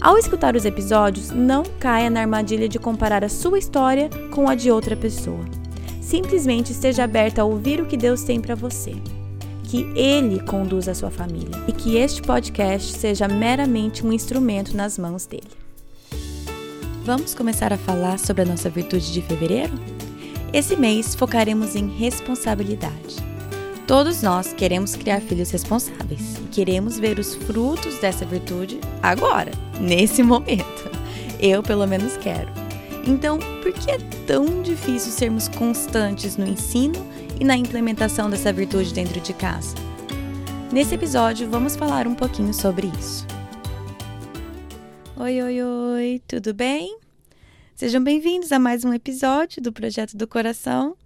Ao escutar os episódios, não caia na armadilha de comparar a sua história com a de outra pessoa. Simplesmente esteja aberta a ouvir o que Deus tem para você. Que Ele conduza a sua família e que este podcast seja meramente um instrumento nas mãos dele. Vamos começar a falar sobre a nossa virtude de fevereiro? Esse mês focaremos em responsabilidade. Todos nós queremos criar filhos responsáveis e queremos ver os frutos dessa virtude agora, nesse momento. Eu, pelo menos, quero. Então, por que é tão difícil sermos constantes no ensino e na implementação dessa virtude dentro de casa? Nesse episódio, vamos falar um pouquinho sobre isso. Oi, oi, oi, tudo bem? Sejam bem-vindos a mais um episódio do Projeto do Coração.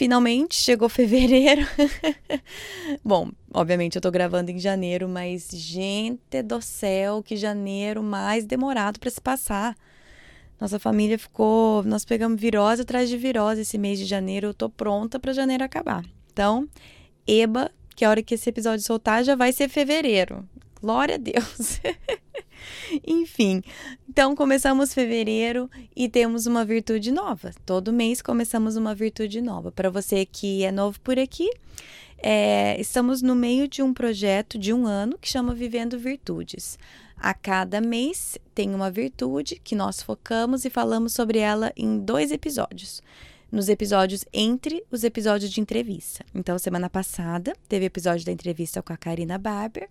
Finalmente chegou fevereiro. Bom, obviamente eu tô gravando em janeiro, mas gente do céu, que janeiro mais demorado para se passar. Nossa família ficou, nós pegamos virose atrás de virose esse mês de janeiro. Eu tô pronta para janeiro acabar. Então, eba, que a hora que esse episódio soltar já vai ser fevereiro. Glória a Deus. Enfim, então começamos fevereiro e temos uma virtude nova. Todo mês começamos uma virtude nova. Para você que é novo por aqui, é, estamos no meio de um projeto de um ano que chama Vivendo Virtudes. A cada mês tem uma virtude que nós focamos e falamos sobre ela em dois episódios nos episódios entre os episódios de entrevista. Então, semana passada teve episódio da entrevista com a Karina Barber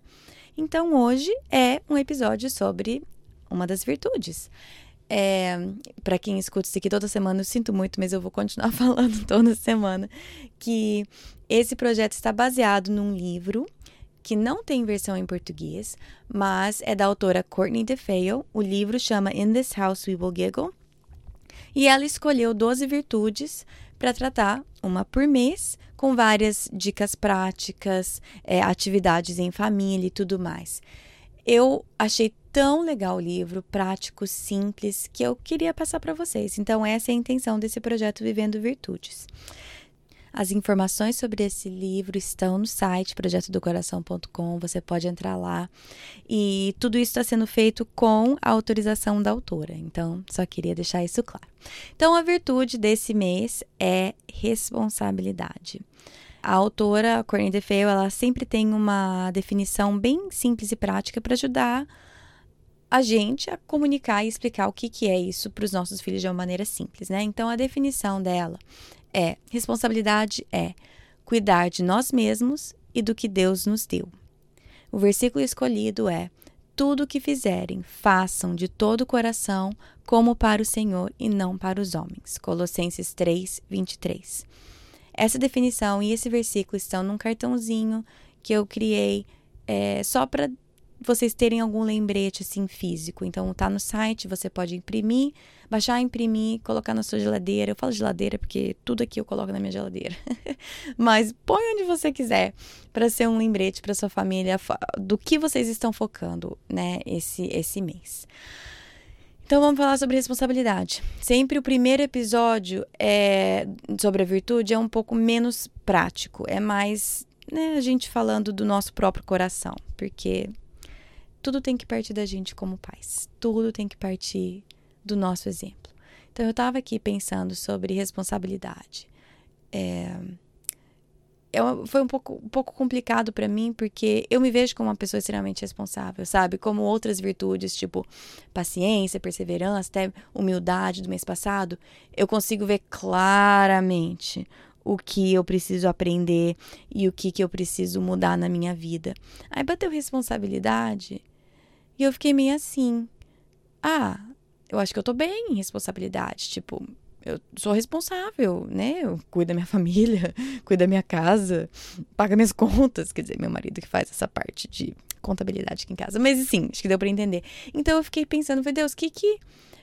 então, hoje é um episódio sobre uma das virtudes. É, para quem escuta isso aqui toda semana, eu sinto muito, mas eu vou continuar falando toda semana que esse projeto está baseado num livro que não tem versão em português, mas é da autora Courtney DeFeo. O livro chama In This House We Will Giggle. E ela escolheu 12 virtudes para tratar, uma por mês, com várias dicas práticas, é, atividades em família e tudo mais. Eu achei tão legal o livro, prático, simples, que eu queria passar para vocês. Então, essa é a intenção desse projeto Vivendo Virtudes. As informações sobre esse livro estão no site projetodocoração.com, você pode entrar lá. E tudo isso está sendo feito com a autorização da autora, então só queria deixar isso claro. Então, a virtude desse mês é responsabilidade. A autora, Corinne DeFeo, ela sempre tem uma definição bem simples e prática para ajudar a gente a comunicar e explicar o que, que é isso para os nossos filhos de uma maneira simples, né? Então, a definição dela é: responsabilidade é cuidar de nós mesmos e do que Deus nos deu. O versículo escolhido é: tudo o que fizerem, façam de todo o coração, como para o Senhor e não para os homens. Colossenses 3, 23. Essa definição e esse versículo estão num cartãozinho que eu criei é, só para vocês terem algum lembrete assim físico. Então tá no site, você pode imprimir, baixar, imprimir, colocar na sua geladeira. Eu falo geladeira porque tudo aqui eu coloco na minha geladeira. Mas põe onde você quiser para ser um lembrete para sua família do que vocês estão focando, né, esse esse mês. Então vamos falar sobre responsabilidade. Sempre o primeiro episódio é sobre a virtude é um pouco menos prático, é mais né, a gente falando do nosso próprio coração, porque tudo tem que partir da gente como pais. Tudo tem que partir do nosso exemplo. Então eu estava aqui pensando sobre responsabilidade. É, é, foi um pouco, um pouco complicado para mim, porque eu me vejo como uma pessoa extremamente responsável, sabe? Como outras virtudes, tipo paciência, perseverança, até humildade do mês passado, eu consigo ver claramente o que eu preciso aprender e o que, que eu preciso mudar na minha vida. Aí bateu responsabilidade e eu fiquei meio assim. Ah, eu acho que eu tô bem em responsabilidade. Tipo, eu sou responsável, né? Eu cuido da minha família, cuido da minha casa, pago minhas contas. Quer dizer, meu marido que faz essa parte de contabilidade aqui em casa. Mas assim, acho que deu para entender. Então eu fiquei pensando, meu Deus, o que que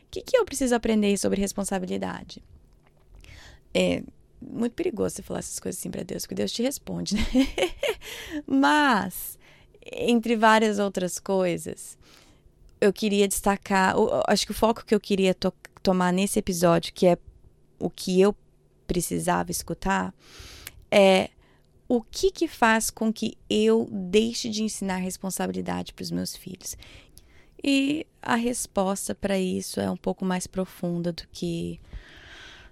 que, que eu preciso aprender sobre responsabilidade? É muito perigoso você falar essas coisas assim para Deus, porque Deus te responde, né? Mas, entre várias outras coisas, eu queria destacar, acho que o foco que eu queria to tomar nesse episódio, que é o que eu precisava escutar, é o que que faz com que eu deixe de ensinar responsabilidade para os meus filhos? E a resposta para isso é um pouco mais profunda do que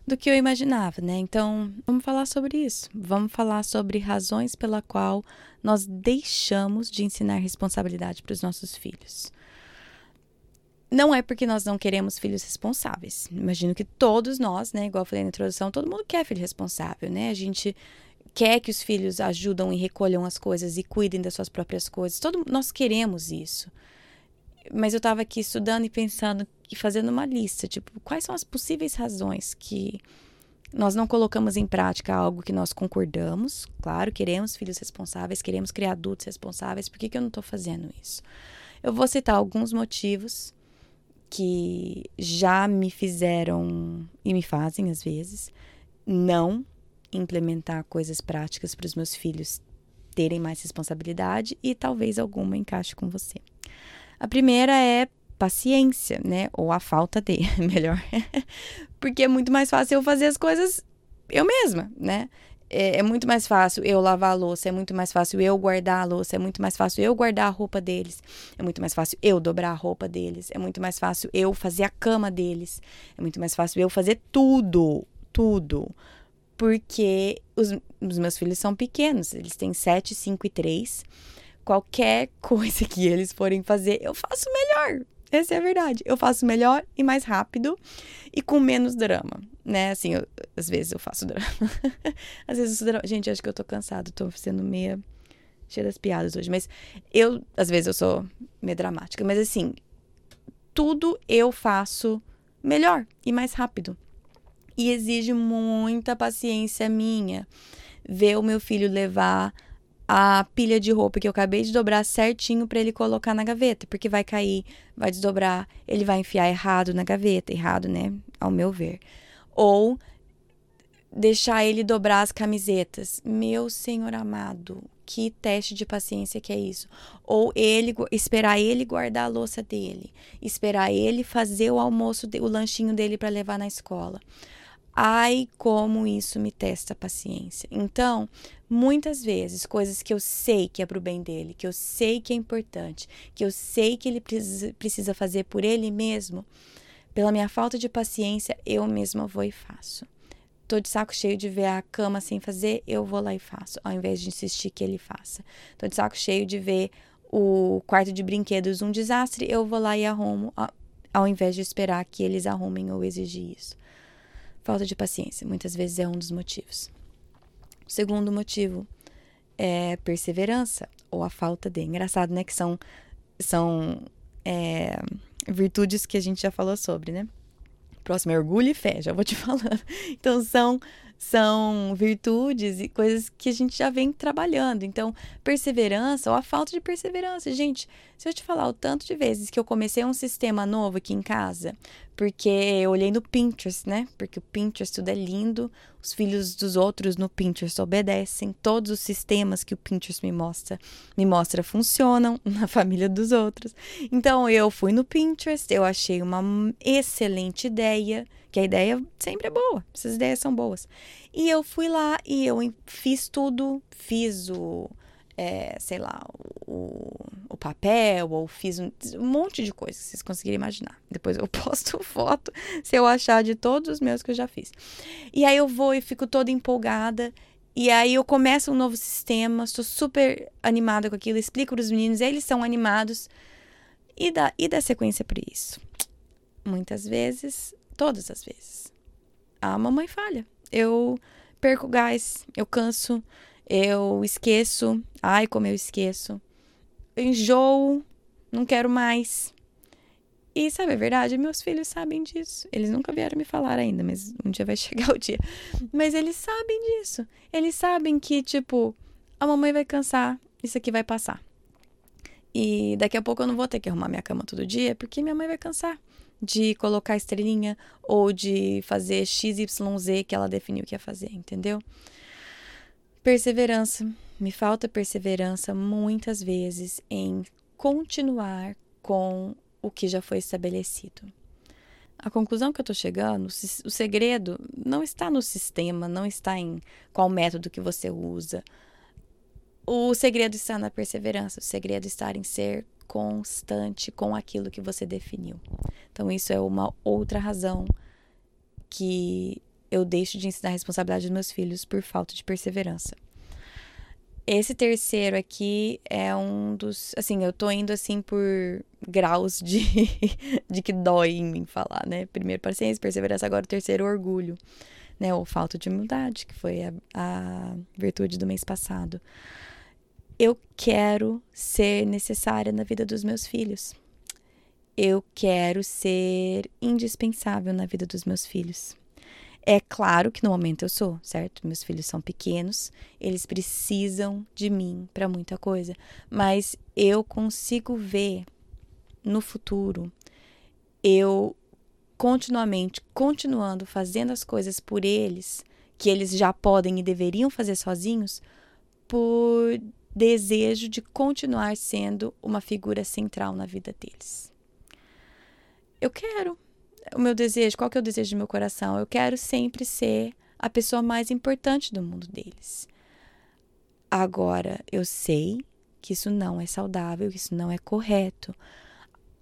do que eu imaginava, né? Então, vamos falar sobre isso. Vamos falar sobre razões pela qual nós deixamos de ensinar responsabilidade para os nossos filhos. Não é porque nós não queremos filhos responsáveis. Imagino que todos nós, né, igual eu falei na introdução, todo mundo quer filho responsável, né? A gente quer que os filhos ajudam e recolham as coisas e cuidem das suas próprias coisas. Todo, nós queremos isso. Mas eu estava aqui estudando e pensando e fazendo uma lista, tipo, quais são as possíveis razões que nós não colocamos em prática algo que nós concordamos. Claro, queremos filhos responsáveis, queremos criar adultos responsáveis. Por que, que eu não estou fazendo isso? Eu vou citar alguns motivos que já me fizeram e me fazem às vezes não implementar coisas práticas para os meus filhos terem mais responsabilidade e talvez alguma encaixe com você. A primeira é paciência, né? Ou a falta de, melhor. Porque é muito mais fácil eu fazer as coisas eu mesma, né? É, é, muito mais fácil eu lavar a louça, é muito mais fácil eu guardar a louça, é muito mais fácil eu guardar a roupa deles, é muito mais fácil eu dobrar a roupa deles, é muito mais fácil eu fazer a cama deles, é muito mais fácil eu fazer tudo, tudo porque os, os meus filhos são pequenos, eles têm 7, 5 e 3. Qualquer coisa que eles forem fazer, eu faço melhor. Essa é a verdade. Eu faço melhor e mais rápido e com menos drama, né? Assim, eu, às vezes eu faço drama. às vezes eu drama. Gente, acho que eu tô cansado, tô sendo meia cheia das piadas hoje, mas eu, às vezes eu sou meio dramática, mas assim, tudo eu faço melhor e mais rápido e exige muita paciência minha ver o meu filho levar a pilha de roupa que eu acabei de dobrar certinho para ele colocar na gaveta, porque vai cair, vai desdobrar, ele vai enfiar errado na gaveta, errado, né, ao meu ver. Ou deixar ele dobrar as camisetas. Meu Senhor amado, que teste de paciência que é isso? Ou ele esperar ele guardar a louça dele, esperar ele fazer o almoço, o lanchinho dele para levar na escola. Ai, como isso me testa a paciência. Então, muitas vezes, coisas que eu sei que é para o bem dele, que eu sei que é importante, que eu sei que ele precisa, fazer por ele mesmo, pela minha falta de paciência, eu mesma vou e faço. Tô de saco cheio de ver a cama sem fazer, eu vou lá e faço, ao invés de insistir que ele faça. Tô de saco cheio de ver o quarto de brinquedos um desastre, eu vou lá e arrumo, ao invés de esperar que eles arrumem ou exigir isso. Falta de paciência, muitas vezes é um dos motivos. O segundo motivo é perseverança ou a falta de. Engraçado, né? Que são, são é, virtudes que a gente já falou sobre, né? Próximo é orgulho e fé, já vou te falando. Então, são são virtudes e coisas que a gente já vem trabalhando. Então, perseverança ou a falta de perseverança. Gente, se eu te falar o tanto de vezes que eu comecei um sistema novo aqui em casa, porque eu olhei no Pinterest, né? Porque o Pinterest tudo é lindo, os filhos dos outros no Pinterest obedecem, todos os sistemas que o Pinterest me mostra, me mostra funcionam na família dos outros. Então, eu fui no Pinterest, eu achei uma excelente ideia que a ideia sempre é boa, essas ideias são boas. E eu fui lá e eu fiz tudo, fiz o, é, sei lá, o, o papel, ou fiz um, um, monte de coisas que vocês conseguirem imaginar. Depois eu posto foto se eu achar de todos os meus que eu já fiz. E aí eu vou e fico toda empolgada. E aí eu começo um novo sistema, estou super animada com aquilo, explico para os meninos, eles são animados. E dá, e dá sequência para isso. Muitas vezes Todas as vezes. A mamãe falha. Eu perco gás, eu canso, eu esqueço. Ai, como eu esqueço. Enjoo, não quero mais. E sabe a verdade? Meus filhos sabem disso. Eles nunca vieram me falar ainda, mas um dia vai chegar o dia. Mas eles sabem disso. Eles sabem que, tipo, a mamãe vai cansar, isso aqui vai passar. E daqui a pouco eu não vou ter que arrumar minha cama todo dia, porque minha mãe vai cansar de colocar estrelinha ou de fazer XYZ que ela definiu que ia fazer, entendeu? Perseverança. Me falta perseverança muitas vezes em continuar com o que já foi estabelecido. A conclusão que eu estou chegando, o segredo não está no sistema, não está em qual método que você usa. O segredo está na perseverança, o segredo está em ser constante com aquilo que você definiu. Então, isso é uma outra razão que eu deixo de ensinar a responsabilidade dos meus filhos por falta de perseverança. Esse terceiro aqui é um dos. Assim, eu tô indo assim por graus de, de que dói em mim falar, né? Primeiro, paciência, perseverança, agora o terceiro, orgulho, né? Ou falta de humildade, que foi a, a virtude do mês passado eu quero ser necessária na vida dos meus filhos. Eu quero ser indispensável na vida dos meus filhos. É claro que no momento eu sou, certo? Meus filhos são pequenos, eles precisam de mim para muita coisa, mas eu consigo ver no futuro eu continuamente continuando fazendo as coisas por eles que eles já podem e deveriam fazer sozinhos por desejo de continuar sendo uma figura central na vida deles. Eu quero. O meu desejo, qual que é o desejo do meu coração? Eu quero sempre ser a pessoa mais importante do mundo deles. Agora, eu sei que isso não é saudável, que isso não é correto,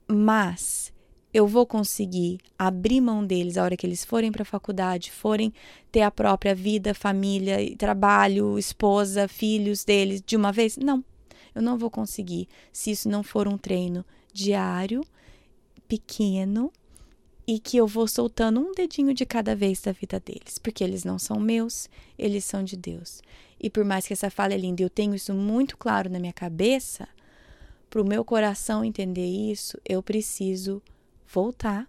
mas eu vou conseguir abrir mão deles a hora que eles forem para a faculdade, forem ter a própria vida, família, trabalho, esposa, filhos deles de uma vez? Não, eu não vou conseguir se isso não for um treino diário, pequeno e que eu vou soltando um dedinho de cada vez da vida deles, porque eles não são meus, eles são de Deus. E por mais que essa fala é linda, eu tenho isso muito claro na minha cabeça, para o meu coração entender isso, eu preciso voltar,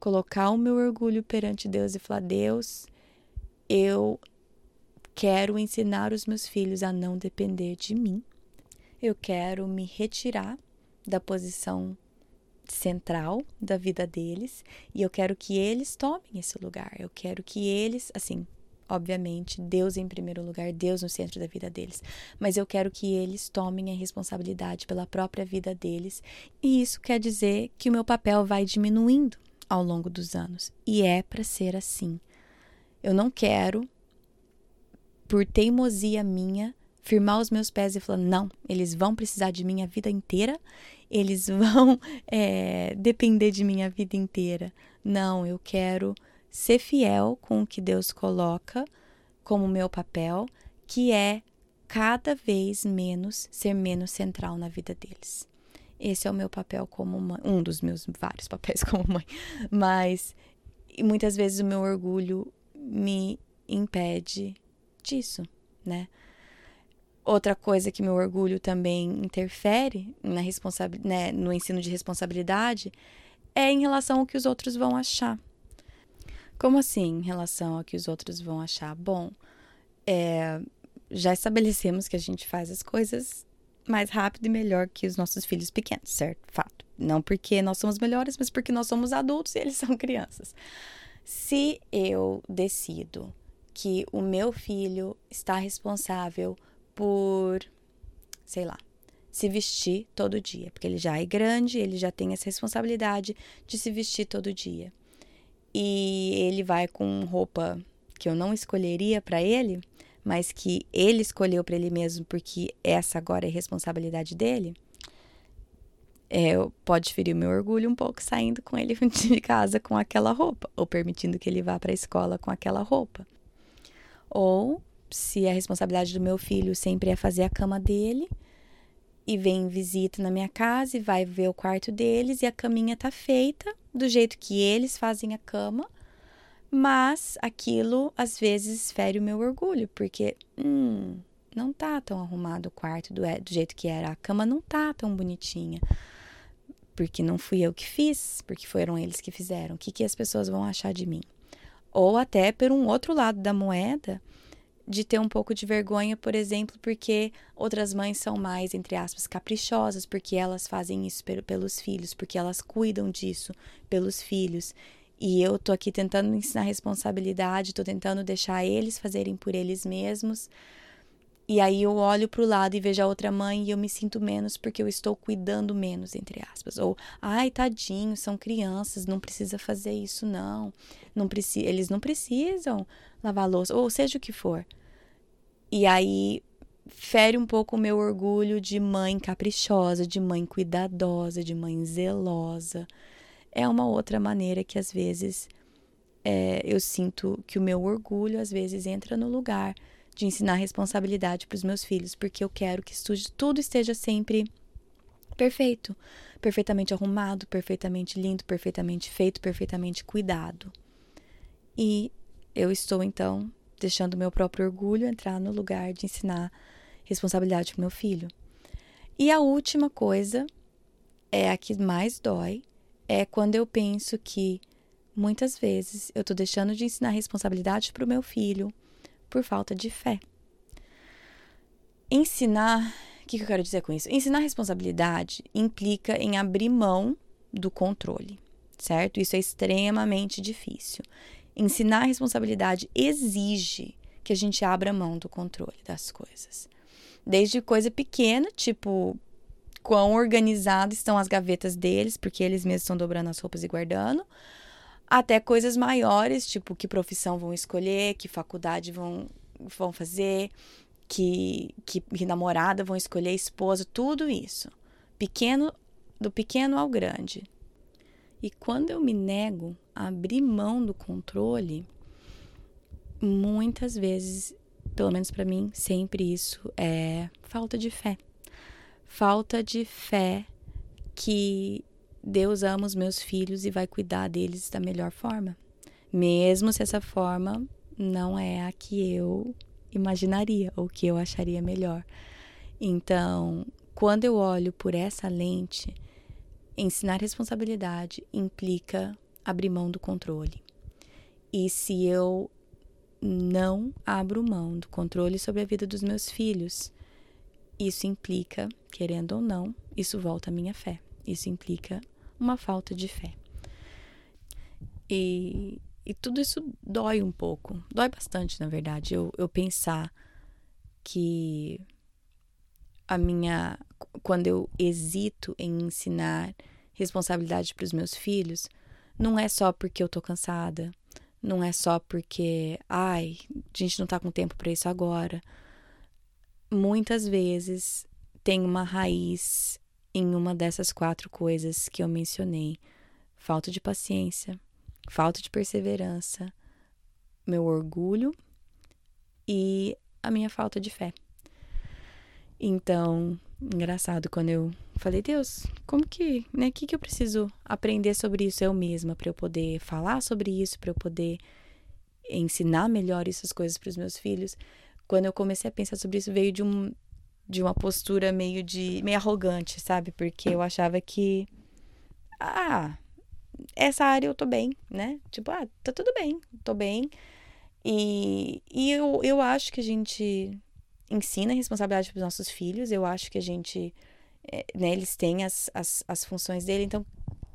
colocar o meu orgulho perante Deus e falar: Deus, eu quero ensinar os meus filhos a não depender de mim. Eu quero me retirar da posição central da vida deles e eu quero que eles tomem esse lugar. Eu quero que eles, assim, obviamente, Deus em primeiro lugar, Deus no centro da vida deles, mas eu quero que eles tomem a responsabilidade pela própria vida deles, e isso quer dizer que o meu papel vai diminuindo ao longo dos anos, e é para ser assim. Eu não quero, por teimosia minha, firmar os meus pés e falar: não, eles vão precisar de mim a vida inteira, eles vão é, depender de mim a vida inteira. Não, eu quero ser fiel com o que Deus coloca como meu papel, que é cada vez menos ser menos central na vida deles. Esse é o meu papel como mãe, um dos meus vários papéis como mãe, mas muitas vezes o meu orgulho me impede disso, né? Outra coisa que meu orgulho também interfere na né, no ensino de responsabilidade é em relação ao que os outros vão achar. Como assim, em relação ao que os outros vão achar? Bom, é, já estabelecemos que a gente faz as coisas mais rápido e melhor que os nossos filhos pequenos, certo? Fato. Não porque nós somos melhores, mas porque nós somos adultos e eles são crianças. Se eu decido que o meu filho está responsável por, sei lá, se vestir todo dia, porque ele já é grande, ele já tem essa responsabilidade de se vestir todo dia e ele vai com roupa que eu não escolheria para ele, mas que ele escolheu para ele mesmo porque essa agora é responsabilidade dele, é, pode ferir o meu orgulho um pouco saindo com ele de casa com aquela roupa, ou permitindo que ele vá para a escola com aquela roupa. Ou se a responsabilidade do meu filho sempre é fazer a cama dele, e vem visita na minha casa e vai ver o quarto deles e a caminha tá feita do jeito que eles fazem a cama, mas aquilo às vezes fere o meu orgulho, porque hum, não tá tão arrumado o quarto do, do jeito que era, a cama não tá tão bonitinha. Porque não fui eu que fiz, porque foram eles que fizeram. O que, que as pessoas vão achar de mim? Ou até por um outro lado da moeda, de ter um pouco de vergonha, por exemplo, porque outras mães são mais, entre aspas, caprichosas, porque elas fazem isso pelos filhos, porque elas cuidam disso pelos filhos. E eu tô aqui tentando ensinar responsabilidade, tô tentando deixar eles fazerem por eles mesmos. E aí eu olho para o lado e vejo a outra mãe e eu me sinto menos porque eu estou cuidando menos, entre aspas. Ou, ai, tadinho, são crianças, não precisa fazer isso não. Não precisa, eles não precisam lavar louça, ou seja o que for. E aí fere um pouco o meu orgulho de mãe caprichosa, de mãe cuidadosa, de mãe zelosa é uma outra maneira que às vezes é, eu sinto que o meu orgulho às vezes entra no lugar de ensinar responsabilidade para os meus filhos, porque eu quero que tudo esteja sempre perfeito, perfeitamente arrumado, perfeitamente lindo, perfeitamente feito, perfeitamente cuidado. E eu estou então deixando meu próprio orgulho entrar no lugar de ensinar responsabilidade para meu filho. E a última coisa é a que mais dói, é quando eu penso que muitas vezes eu estou deixando de ensinar responsabilidade para o meu filho por falta de fé. Ensinar, o que eu quero dizer com isso? Ensinar responsabilidade implica em abrir mão do controle, certo? Isso é extremamente difícil. Ensinar responsabilidade exige que a gente abra mão do controle das coisas. Desde coisa pequena, tipo quão organizadas estão as gavetas deles, porque eles mesmos estão dobrando as roupas e guardando, até coisas maiores, tipo que profissão vão escolher, que faculdade vão, vão fazer, que, que, que namorada vão escolher, esposa, tudo isso. Pequeno, do pequeno ao grande. E quando eu me nego a abrir mão do controle, muitas vezes, pelo menos para mim, sempre isso é falta de fé falta de fé que Deus ama os meus filhos e vai cuidar deles da melhor forma. Mesmo se essa forma não é a que eu imaginaria ou que eu acharia melhor. Então, quando eu olho por essa lente, ensinar responsabilidade implica abrir mão do controle. E se eu não abro mão do controle sobre a vida dos meus filhos, isso implica, querendo ou não, isso volta à minha fé. Isso implica uma falta de fé. E, e tudo isso dói um pouco. Dói bastante, na verdade, eu, eu pensar que a minha. Quando eu hesito em ensinar responsabilidade para os meus filhos, não é só porque eu tô cansada, não é só porque, ai, a gente não tá com tempo para isso agora muitas vezes tem uma raiz em uma dessas quatro coisas que eu mencionei: falta de paciência, falta de perseverança, meu orgulho e a minha falta de fé. Então, engraçado quando eu falei, Deus, como que, né, que, que eu preciso aprender sobre isso eu mesma para eu poder falar sobre isso, para eu poder ensinar melhor essas coisas para os meus filhos? quando eu comecei a pensar sobre isso, veio de, um, de uma postura meio de meio arrogante, sabe? Porque eu achava que ah, essa área eu tô bem, né? Tipo, ah, tá tudo bem, tô bem. E, e eu, eu acho que a gente ensina responsabilidade para os nossos filhos, eu acho que a gente, né, eles têm as, as, as funções dele, então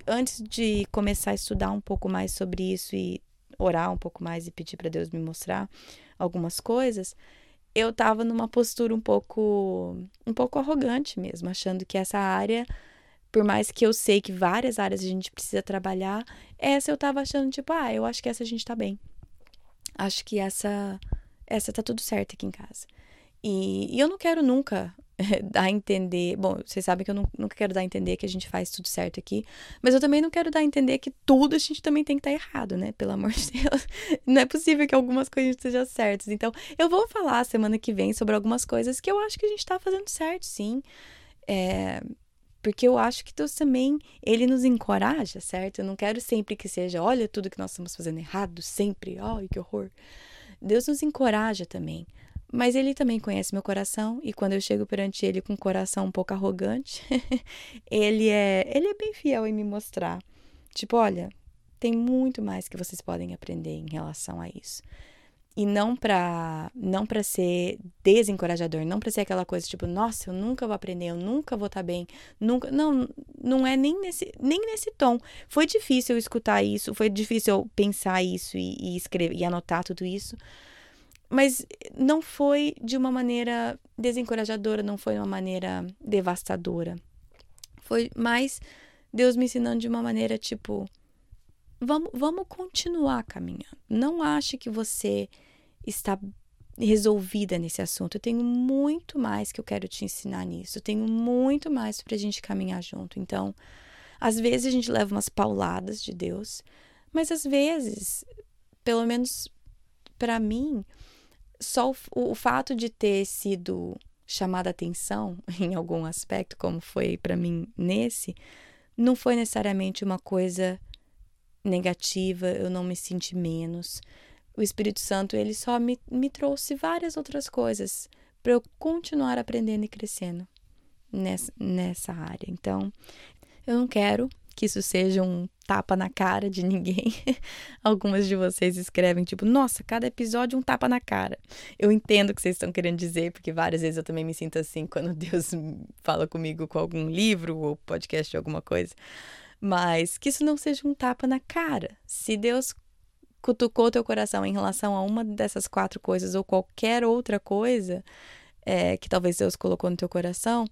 antes de começar a estudar um pouco mais sobre isso e orar um pouco mais e pedir para Deus me mostrar algumas coisas, eu tava numa postura um pouco um pouco arrogante mesmo, achando que essa área, por mais que eu sei que várias áreas a gente precisa trabalhar, essa eu tava achando tipo, ah, eu acho que essa a gente tá bem. Acho que essa essa tá tudo certo aqui em casa. E, e eu não quero nunca dar a entender. Bom, vocês sabem que eu não, nunca quero dar a entender que a gente faz tudo certo aqui. Mas eu também não quero dar a entender que tudo a gente também tem que estar tá errado, né? Pelo amor de Deus. Não é possível que algumas coisas estejam certas. Então, eu vou falar semana que vem sobre algumas coisas que eu acho que a gente está fazendo certo, sim. É, porque eu acho que Deus também, ele nos encoraja, certo? Eu não quero sempre que seja, olha tudo que nós estamos fazendo errado, sempre, ai, que horror. Deus nos encoraja também mas ele também conhece meu coração e quando eu chego perante ele com um coração um pouco arrogante, ele é, ele é bem fiel em me mostrar. Tipo, olha, tem muito mais que vocês podem aprender em relação a isso. e não para não para ser desencorajador, não para ser aquela coisa tipo, nossa, eu nunca vou aprender, eu nunca vou estar tá bem, nunca, não, não é nem nesse nem nesse tom. Foi difícil eu escutar isso, foi difícil eu pensar isso e, e escrever e anotar tudo isso. Mas não foi de uma maneira desencorajadora, não foi de uma maneira devastadora. Foi mais Deus me ensinando de uma maneira tipo, vamos, vamos continuar caminhando. Não ache que você está resolvida nesse assunto. Eu tenho muito mais que eu quero te ensinar nisso. Eu tenho muito mais para a gente caminhar junto. Então, às vezes a gente leva umas pauladas de Deus, mas às vezes, pelo menos para mim, só o, o, fato de ter sido chamada atenção em algum aspecto, como foi para mim nesse, não foi necessariamente uma coisa negativa, eu não me senti menos. O Espírito Santo, ele só me, me trouxe várias outras coisas para eu continuar aprendendo e crescendo nessa, nessa área. Então, eu não quero que isso seja um tapa na cara de ninguém. Algumas de vocês escrevem tipo, nossa, cada episódio um tapa na cara. Eu entendo o que vocês estão querendo dizer, porque várias vezes eu também me sinto assim quando Deus fala comigo com algum livro ou podcast ou alguma coisa. Mas que isso não seja um tapa na cara. Se Deus cutucou teu coração em relação a uma dessas quatro coisas ou qualquer outra coisa é, que talvez Deus colocou no teu coração,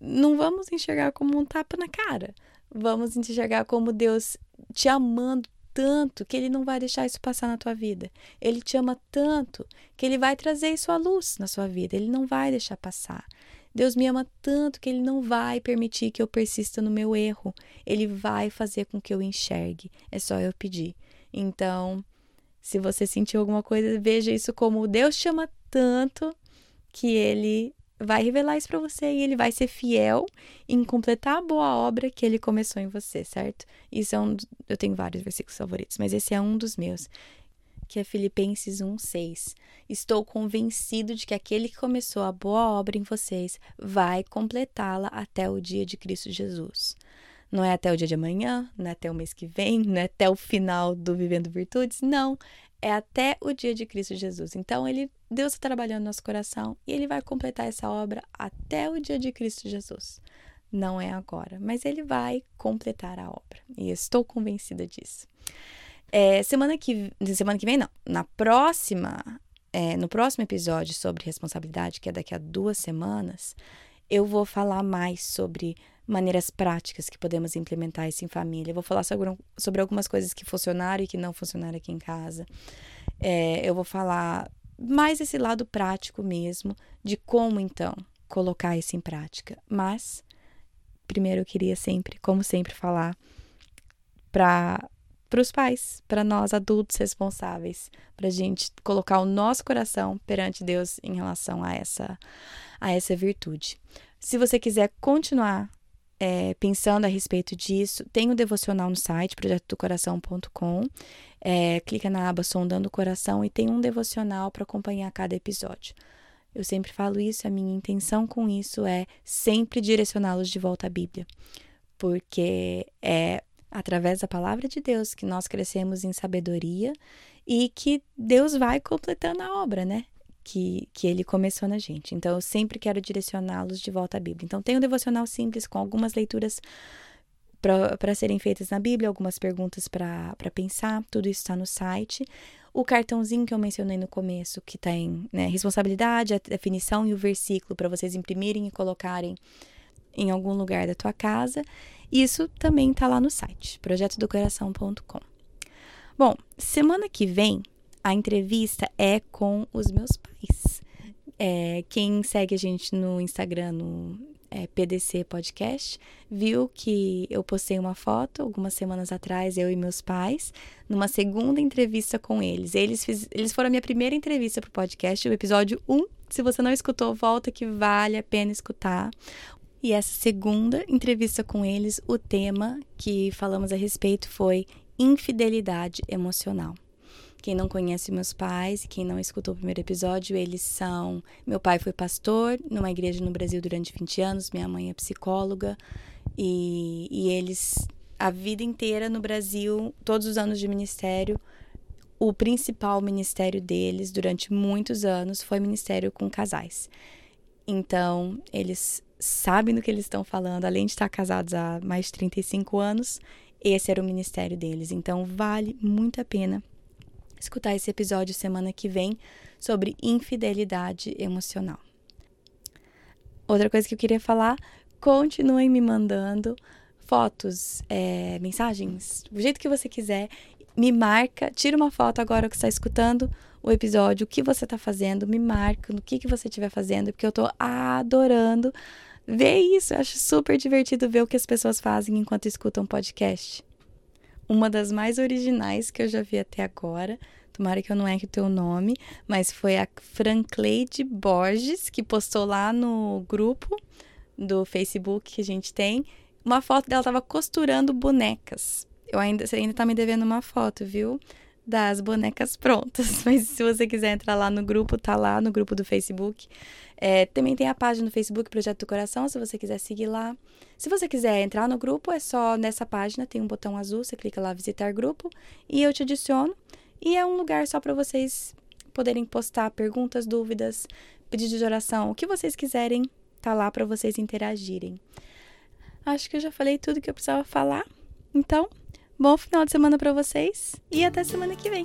não vamos enxergar como um tapa na cara. Vamos enxergar como Deus te amando tanto que Ele não vai deixar isso passar na tua vida. Ele te ama tanto que Ele vai trazer isso à luz na sua vida. Ele não vai deixar passar. Deus me ama tanto que Ele não vai permitir que eu persista no meu erro. Ele vai fazer com que eu enxergue. É só eu pedir. Então, se você sentiu alguma coisa, veja isso como Deus te ama tanto que ele vai revelar isso para você e ele vai ser fiel em completar a boa obra que ele começou em você, certo? Isso é um eu tenho vários versículos favoritos, mas esse é um dos meus, que é Filipenses 1:6. Estou convencido de que aquele que começou a boa obra em vocês vai completá-la até o dia de Cristo Jesus. Não é até o dia de amanhã, não é até o mês que vem, não é até o final do Vivendo Virtudes, não. É até o dia de Cristo Jesus. Então, ele, Deus está trabalhando no nosso coração e ele vai completar essa obra até o dia de Cristo Jesus. Não é agora, mas ele vai completar a obra. E estou convencida disso. É, semana que semana que vem não, na próxima, é, no próximo episódio sobre responsabilidade, que é daqui a duas semanas, eu vou falar mais sobre maneiras práticas que podemos implementar isso em família. Eu vou falar sobre, sobre algumas coisas que funcionaram e que não funcionaram aqui em casa. É, eu vou falar mais esse lado prático mesmo, de como então colocar isso em prática. Mas, primeiro eu queria sempre, como sempre, falar para para os pais, para nós adultos responsáveis, para a gente colocar o nosso coração perante Deus em relação a essa a essa virtude. Se você quiser continuar é, pensando a respeito disso, tem o um devocional no site, projetodocoração.com. É, clica na aba Sondando o Coração e tem um devocional para acompanhar cada episódio. Eu sempre falo isso, a minha intenção com isso é sempre direcioná-los de volta à Bíblia, porque é através da palavra de Deus que nós crescemos em sabedoria e que Deus vai completando a obra, né? Que, que ele começou na gente. Então, eu sempre quero direcioná-los de volta à Bíblia. Então, tem um devocional simples com algumas leituras para serem feitas na Bíblia, algumas perguntas para pensar, tudo isso está no site. O cartãozinho que eu mencionei no começo, que tem né, responsabilidade, a definição e o versículo para vocês imprimirem e colocarem em algum lugar da tua casa. Isso também está lá no site, projetodocoração.com. Bom, semana que vem a entrevista é com os meus pais. É, quem segue a gente no Instagram, no é, PDC Podcast, viu que eu postei uma foto algumas semanas atrás, eu e meus pais, numa segunda entrevista com eles. Eles, fiz, eles foram a minha primeira entrevista para o podcast, o episódio 1. Se você não escutou, volta que vale a pena escutar. E essa segunda entrevista com eles, o tema que falamos a respeito foi infidelidade emocional. Quem não conhece meus pais e quem não escutou o primeiro episódio, eles são. Meu pai foi pastor numa igreja no Brasil durante 20 anos, minha mãe é psicóloga, e, e eles, a vida inteira no Brasil, todos os anos de ministério, o principal ministério deles durante muitos anos foi ministério com casais. Então, eles sabem do que eles estão falando, além de estar casados há mais de 35 anos, esse era o ministério deles. Então, vale muito a pena escutar esse episódio semana que vem sobre infidelidade emocional. Outra coisa que eu queria falar, continuem me mandando fotos, é, mensagens, do jeito que você quiser. Me marca, tira uma foto agora que está escutando o episódio, o que você está fazendo, me marca no que, que você estiver fazendo, porque eu estou adorando ver isso. Eu acho super divertido ver o que as pessoas fazem enquanto escutam podcast. Uma das mais originais que eu já vi até agora, tomara que eu não erre o teu nome, mas foi a Francleide Borges, que postou lá no grupo do Facebook que a gente tem, uma foto dela tava costurando bonecas. Eu ainda, você ainda tá me devendo uma foto, viu? Das bonecas prontas. Mas se você quiser entrar lá no grupo, tá lá no grupo do Facebook. É, também tem a página no Facebook Projeto do Coração, se você quiser seguir lá. Se você quiser entrar no grupo, é só nessa página, tem um botão azul, você clica lá visitar grupo e eu te adiciono. E é um lugar só para vocês poderem postar perguntas, dúvidas, pedidos de oração, o que vocês quiserem, tá lá para vocês interagirem. Acho que eu já falei tudo que eu precisava falar. Então, bom final de semana para vocês e até semana que vem.